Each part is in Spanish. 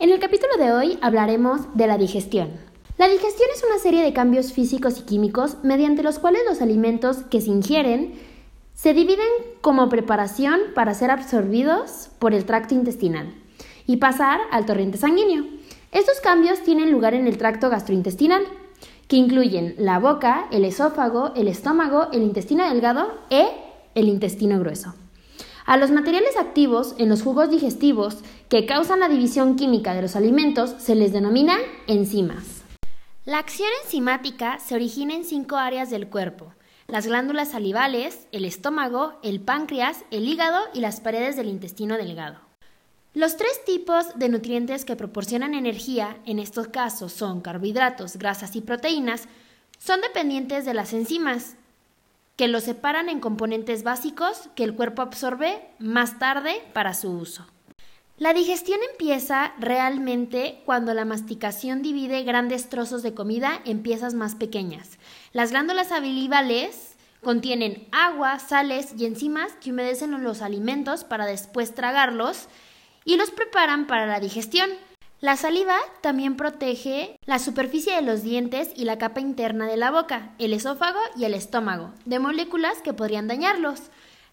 En el capítulo de hoy hablaremos de la digestión. La digestión es una serie de cambios físicos y químicos mediante los cuales los alimentos que se ingieren se dividen como preparación para ser absorbidos por el tracto intestinal y pasar al torrente sanguíneo. Estos cambios tienen lugar en el tracto gastrointestinal, que incluyen la boca, el esófago, el estómago, el intestino delgado e el intestino grueso. A los materiales activos en los jugos digestivos que causan la división química de los alimentos se les denomina enzimas. La acción enzimática se origina en cinco áreas del cuerpo, las glándulas salivales, el estómago, el páncreas, el hígado y las paredes del intestino delgado. Los tres tipos de nutrientes que proporcionan energía, en estos casos son carbohidratos, grasas y proteínas, son dependientes de las enzimas, que los separan en componentes básicos que el cuerpo absorbe más tarde para su uso. La digestión empieza realmente cuando la masticación divide grandes trozos de comida en piezas más pequeñas. Las glándulas salivales contienen agua, sales y enzimas que humedecen los alimentos para después tragarlos y los preparan para la digestión. La saliva también protege la superficie de los dientes y la capa interna de la boca, el esófago y el estómago, de moléculas que podrían dañarlos.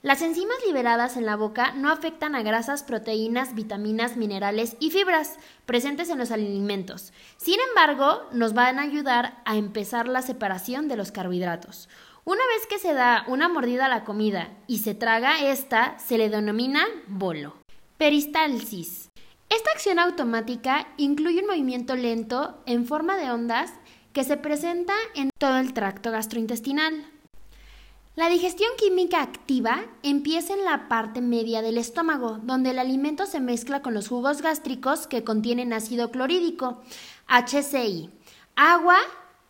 Las enzimas liberadas en la boca no afectan a grasas, proteínas, vitaminas, minerales y fibras presentes en los alimentos. Sin embargo, nos van a ayudar a empezar la separación de los carbohidratos. Una vez que se da una mordida a la comida y se traga esta, se le denomina bolo. Peristalsis. Esta acción automática incluye un movimiento lento en forma de ondas que se presenta en todo el tracto gastrointestinal. La digestión química activa empieza en la parte media del estómago, donde el alimento se mezcla con los jugos gástricos que contienen ácido clorhídrico, HCI, agua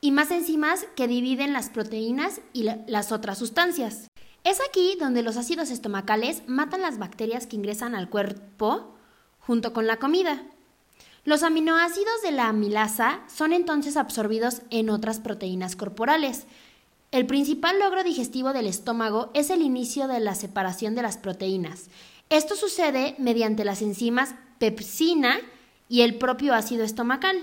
y más enzimas que dividen las proteínas y las otras sustancias. Es aquí donde los ácidos estomacales matan las bacterias que ingresan al cuerpo junto con la comida. Los aminoácidos de la amilasa son entonces absorbidos en otras proteínas corporales. El principal logro digestivo del estómago es el inicio de la separación de las proteínas. Esto sucede mediante las enzimas pepsina y el propio ácido estomacal.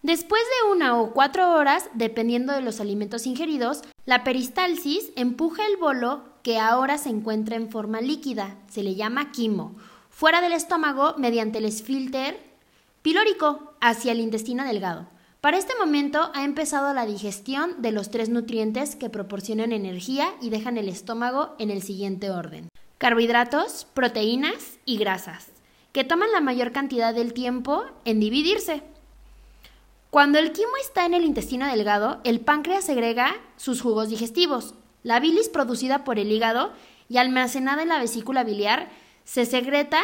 Después de una o cuatro horas, dependiendo de los alimentos ingeridos, la peristalsis empuja el bolo que ahora se encuentra en forma líquida, se le llama quimo, fuera del estómago mediante el esfínter pilórico hacia el intestino delgado. Para este momento ha empezado la digestión de los tres nutrientes que proporcionan energía y dejan el estómago en el siguiente orden. Carbohidratos, proteínas y grasas, que toman la mayor cantidad del tiempo en dividirse. Cuando el quimo está en el intestino delgado, el páncreas segrega sus jugos digestivos. La bilis producida por el hígado y almacenada en la vesícula biliar se secreta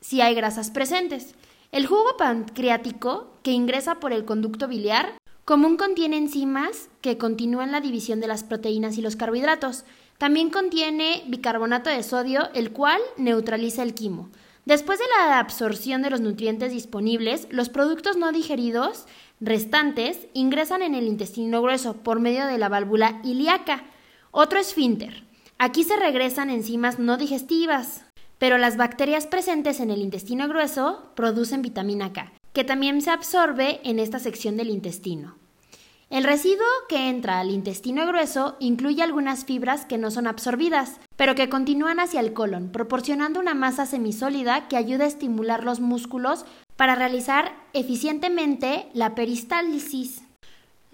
si hay grasas presentes. El jugo pancreático, que ingresa por el conducto biliar, común contiene enzimas que continúan la división de las proteínas y los carbohidratos. También contiene bicarbonato de sodio, el cual neutraliza el quimo. Después de la absorción de los nutrientes disponibles, los productos no digeridos restantes ingresan en el intestino grueso por medio de la válvula ilíaca, otro esfínter. Aquí se regresan enzimas no digestivas, pero las bacterias presentes en el intestino grueso producen vitamina K, que también se absorbe en esta sección del intestino. El residuo que entra al intestino grueso incluye algunas fibras que no son absorbidas, pero que continúan hacia el colon, proporcionando una masa semisólida que ayuda a estimular los músculos para realizar eficientemente la peristálisis.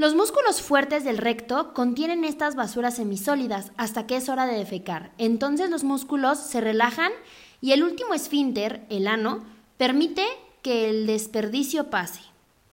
Los músculos fuertes del recto contienen estas basuras semisólidas hasta que es hora de defecar. Entonces los músculos se relajan y el último esfínter, el ano, permite que el desperdicio pase.